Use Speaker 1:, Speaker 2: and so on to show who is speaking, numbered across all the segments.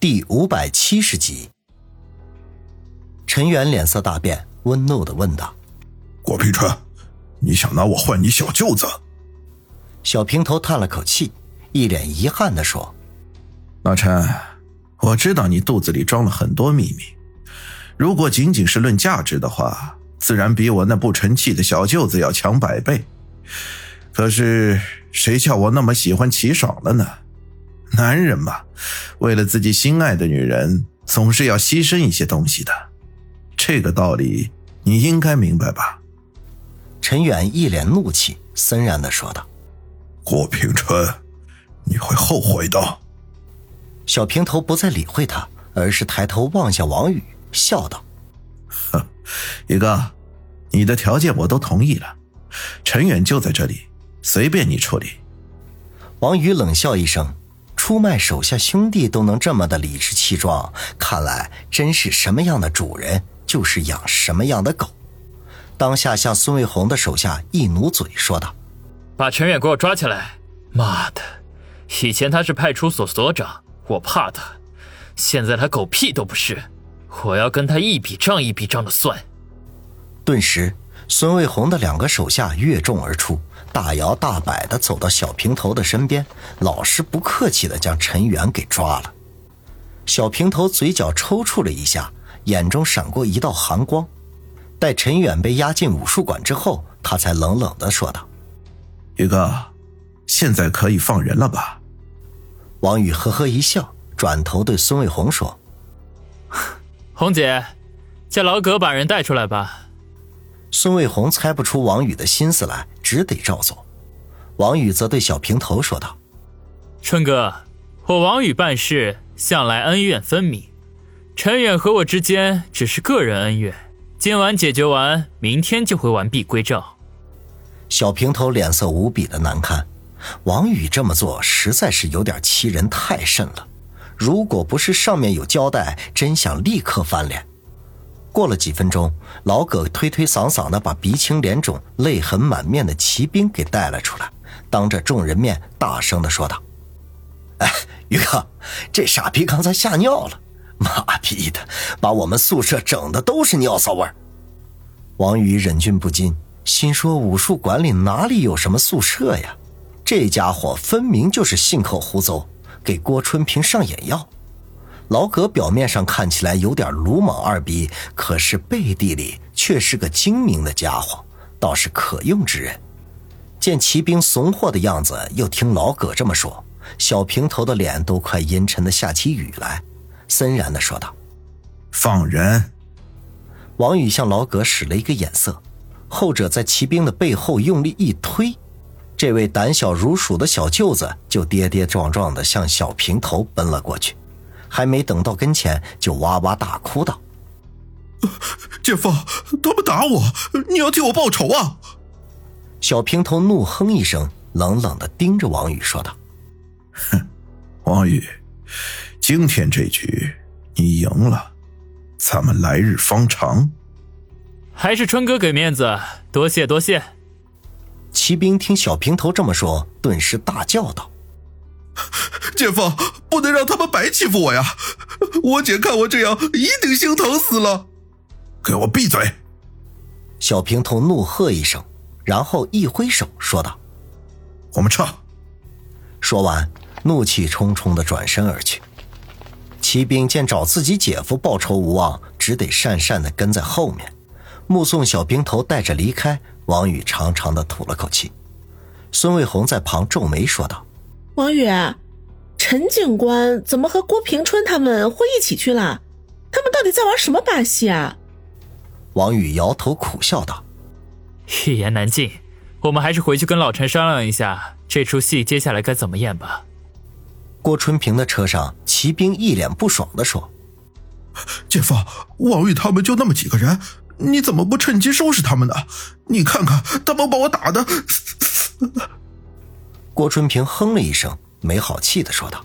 Speaker 1: 第五百七十集，陈远脸色大变，温怒的问道：“
Speaker 2: 郭平川，你想拿我换你小舅子？”
Speaker 1: 小平头叹了口气，一脸遗憾的说：“
Speaker 3: 老陈，我知道你肚子里装了很多秘密，如果仅仅是论价值的话，自然比我那不成器的小舅子要强百倍。可是谁叫我那么喜欢齐爽了呢？”男人嘛，为了自己心爱的女人，总是要牺牲一些东西的。这个道理你应该明白吧？
Speaker 1: 陈远一脸怒气，森然的说道：“
Speaker 2: 郭平春，你会后悔的。”
Speaker 1: 小平头不再理会他，而是抬头望向王宇，笑道：“
Speaker 3: 哼，宇哥，你的条件我都同意了。陈远就在这里，随便你处理。”
Speaker 1: 王宇冷笑一声。出卖手下兄弟都能这么的理直气壮，看来真是什么样的主人就是养什么样的狗。当下向孙卫红的手下一努嘴，说道：“
Speaker 4: 把陈远给我抓起来！妈的，以前他是派出所所长，我怕他；现在他狗屁都不是，我要跟他一笔账一笔账的算。”
Speaker 1: 顿时，孙卫红的两个手下越众而出。大摇大摆地走到小平头的身边，老实不客气地将陈远给抓了。小平头嘴角抽搐了一下，眼中闪过一道寒光。待陈远被押进武术馆之后，他才冷冷地说道：“
Speaker 3: 宇哥，现在可以放人了吧？”
Speaker 1: 王宇呵呵一笑，转头对孙卫红说：“
Speaker 4: 红姐，叫老葛把人带出来吧。”
Speaker 1: 孙卫红猜不出王宇的心思来。只得照做。王宇则对小平头说道：“
Speaker 4: 春哥，我王宇办事向来恩怨分明，陈远和我之间只是个人恩怨，今晚解决完，明天就会完璧归赵。”
Speaker 1: 小平头脸色无比的难看，王宇这么做实在是有点欺人太甚了。如果不是上面有交代，真想立刻翻脸。过了几分钟，老葛推推搡搡的把鼻青脸肿、泪痕满面的骑兵给带了出来，当着众人面大声的说道：“哎，于哥，这傻逼刚才吓尿了，妈逼的，把我们宿舍整的都是尿骚味儿。”王宇忍俊不禁，心说：“武术馆里哪里有什么宿舍呀？这家伙分明就是信口胡诌，给郭春平上眼药。”老葛表面上看起来有点鲁莽二逼，可是背地里却是个精明的家伙，倒是可用之人。见骑兵怂货的样子，又听老葛这么说，小平头的脸都快阴沉的下起雨来，森然的说道：“
Speaker 3: 放人。”
Speaker 1: 王宇向老葛使了一个眼色，后者在骑兵的背后用力一推，这位胆小如鼠的小舅子就跌跌撞撞的向小平头奔了过去。还没等到跟前，就哇哇大哭道：“
Speaker 2: 姐夫，他们打我，你要替我报仇啊！”
Speaker 1: 小平头怒哼一声，冷冷的盯着王宇说道：“
Speaker 3: 哼，王宇，今天这局你赢了，咱们来日方长。”
Speaker 4: 还是春哥给面子，多谢多谢。
Speaker 1: 骑兵听小平头这么说，顿时大叫道。
Speaker 2: 姐夫，不能让他们白欺负我呀！我姐看我这样，一定心疼死了。
Speaker 3: 给我闭嘴！
Speaker 1: 小平头怒喝一声，然后一挥手说道：“
Speaker 3: 我们撤。”
Speaker 1: 说完，怒气冲冲的转身而去。骑兵见找自己姐夫报仇无望，只得讪讪的跟在后面，目送小平头带着离开。王宇长长的吐了口气。孙卫红在旁皱眉说道。
Speaker 5: 王宇，陈警官怎么和郭平春他们会一起去了？他们到底在玩什么把戏啊？
Speaker 1: 王宇摇头苦笑道：“
Speaker 4: 一言难尽，我们还是回去跟老陈商量一下，这出戏接下来该怎么演吧。”
Speaker 1: 郭春平的车上，骑兵一脸不爽的说：“
Speaker 2: 姐夫，王宇他们就那么几个人，你怎么不趁机收拾他们呢？你看看他们把我打的。”
Speaker 1: 郭春平哼了一声，没好气的说道：“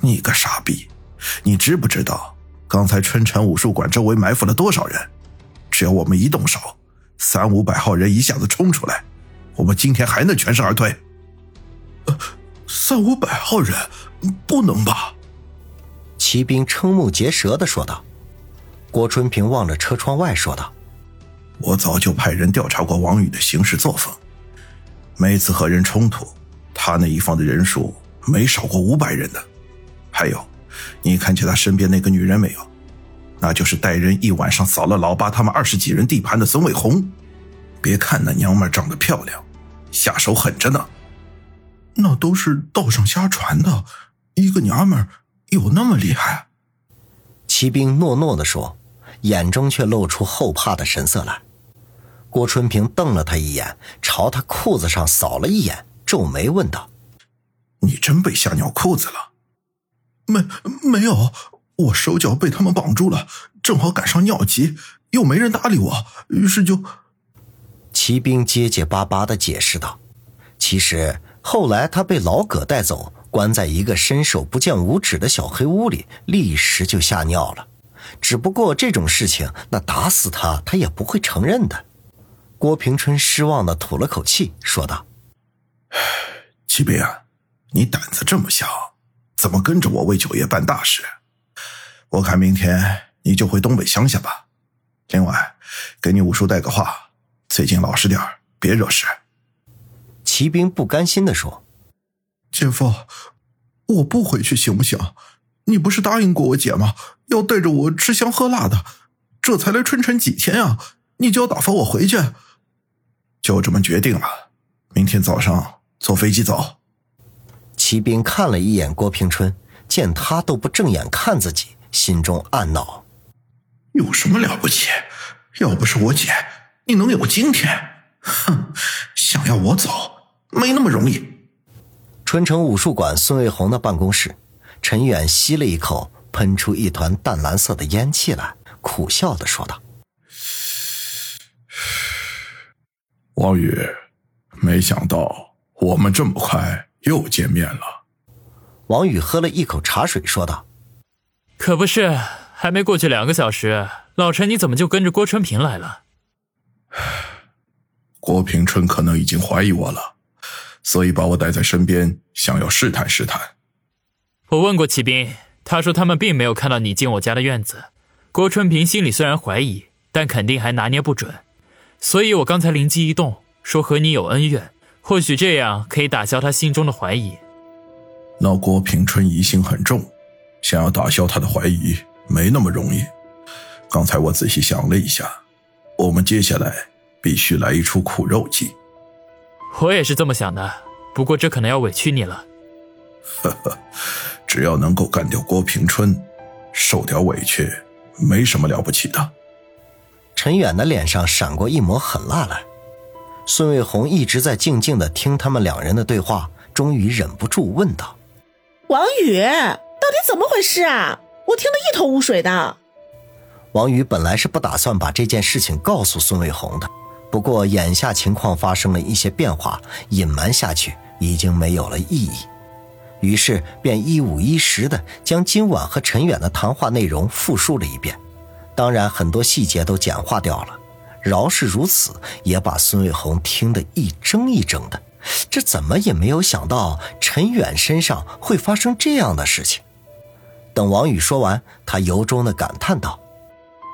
Speaker 3: 你个傻逼，你知不知道刚才春城武术馆周围埋伏了多少人？只要我们一动手，三五百号人一下子冲出来，我们今天还能全身而退？
Speaker 2: 呃，三五百号人，不能吧？”
Speaker 1: 骑兵瞠目结舌的说道。郭春平望着车窗外说道：“
Speaker 3: 我早就派人调查过王宇的行事作风，每次和人冲突，他那一方的人数没少过五百人的。还有，你看见他身边那个女人没有？那就是带人一晚上扫了老八他们二十几人地盘的孙伟红。别看那娘们长得漂亮，下手狠着呢。
Speaker 2: 那都是道上瞎传的，一个娘们有那么厉害？”
Speaker 1: 骑兵诺诺的说。眼中却露出后怕的神色来。郭春平瞪了他一眼，朝他裤子上扫了一眼，皱眉问道：“
Speaker 3: 你真被吓尿裤子了？”“
Speaker 2: 没，没有，我手脚被他们绑住了，正好赶上尿急，又没人搭理我，于是就……”
Speaker 1: 骑兵结结巴巴的解释道：“其实后来他被老葛带走，关在一个伸手不见五指的小黑屋里，立时就吓尿了。”只不过这种事情，那打死他，他也不会承认的。郭平春失望的吐了口气，说道：“
Speaker 3: 启兵，你胆子这么小，怎么跟着我为九爷办大事？我看明天你就回东北乡下吧。另外，给你五叔带个话，最近老实点别惹事。”
Speaker 1: 骑兵不甘心的说：“
Speaker 2: 姐夫，我不回去行不行？”你不是答应过我姐吗？要带着我吃香喝辣的，这才来春城几天啊，你就要打发我回去？
Speaker 3: 就这么决定了，明天早上坐飞机走。
Speaker 1: 骑兵看了一眼郭平春，见他都不正眼看自己，心中暗恼：
Speaker 2: 有什么了不起？要不是我姐，你能有今天？哼，想要我走，没那么容易。
Speaker 1: 春城武术馆孙卫红的办公室。陈远吸了一口，喷出一团淡蓝色的烟气来，苦笑的说道：“
Speaker 3: 王宇，没想到我们这么快又见面了。”
Speaker 1: 王宇喝了一口茶水，说道：“
Speaker 4: 可不是，还没过去两个小时，老陈你怎么就跟着郭春平来了？”
Speaker 3: 郭平春可能已经怀疑我了，所以把我带在身边，想要试探试探。
Speaker 4: 我问过骑兵，他说他们并没有看到你进我家的院子。郭春平心里虽然怀疑，但肯定还拿捏不准，所以我刚才灵机一动，说和你有恩怨，或许这样可以打消他心中的怀疑。
Speaker 3: 那郭平春疑心很重，想要打消他的怀疑没那么容易。刚才我仔细想了一下，我们接下来必须来一出苦肉计。
Speaker 4: 我也是这么想的，不过这可能要委屈你了。
Speaker 3: 呵呵。只要能够干掉郭平春，受点委屈，没什么了不起的。
Speaker 1: 陈远的脸上闪过一抹狠辣来。孙卫红一直在静静的听他们两人的对话，终于忍不住问道：“
Speaker 5: 王宇，到底怎么回事啊？我听得一头雾水的。”
Speaker 1: 王宇本来是不打算把这件事情告诉孙卫红的，不过眼下情况发生了一些变化，隐瞒下去已经没有了意义。于是便一五一十的将今晚和陈远的谈话内容复述了一遍，当然很多细节都简化掉了。饶是如此，也把孙卫红听得一怔一怔的。这怎么也没有想到陈远身上会发生这样的事情。等王宇说完，他由衷的感叹道：“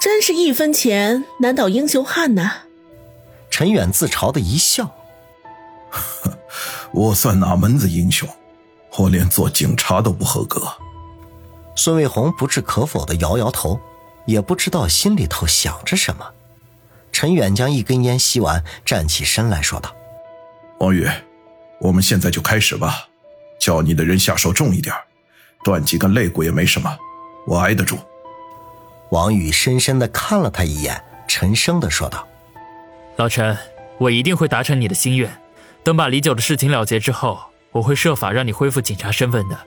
Speaker 5: 真是一分钱难倒英雄汉呐！”
Speaker 1: 陈远自嘲的一笑：“
Speaker 3: 我算哪门子英雄？”我连做警察都不合格。
Speaker 1: 孙卫红不置可否的摇摇头，也不知道心里头想着什么。陈远将一根烟吸完，站起身来说道：“
Speaker 3: 王宇，我们现在就开始吧。叫你的人下手重一点，断几根肋骨也没什么，我挨得住。”
Speaker 1: 王宇深深的看了他一眼，沉声的说道：“
Speaker 4: 老陈，我一定会达成你的心愿。等把李九的事情了结之后。”我会设法让你恢复警察身份的。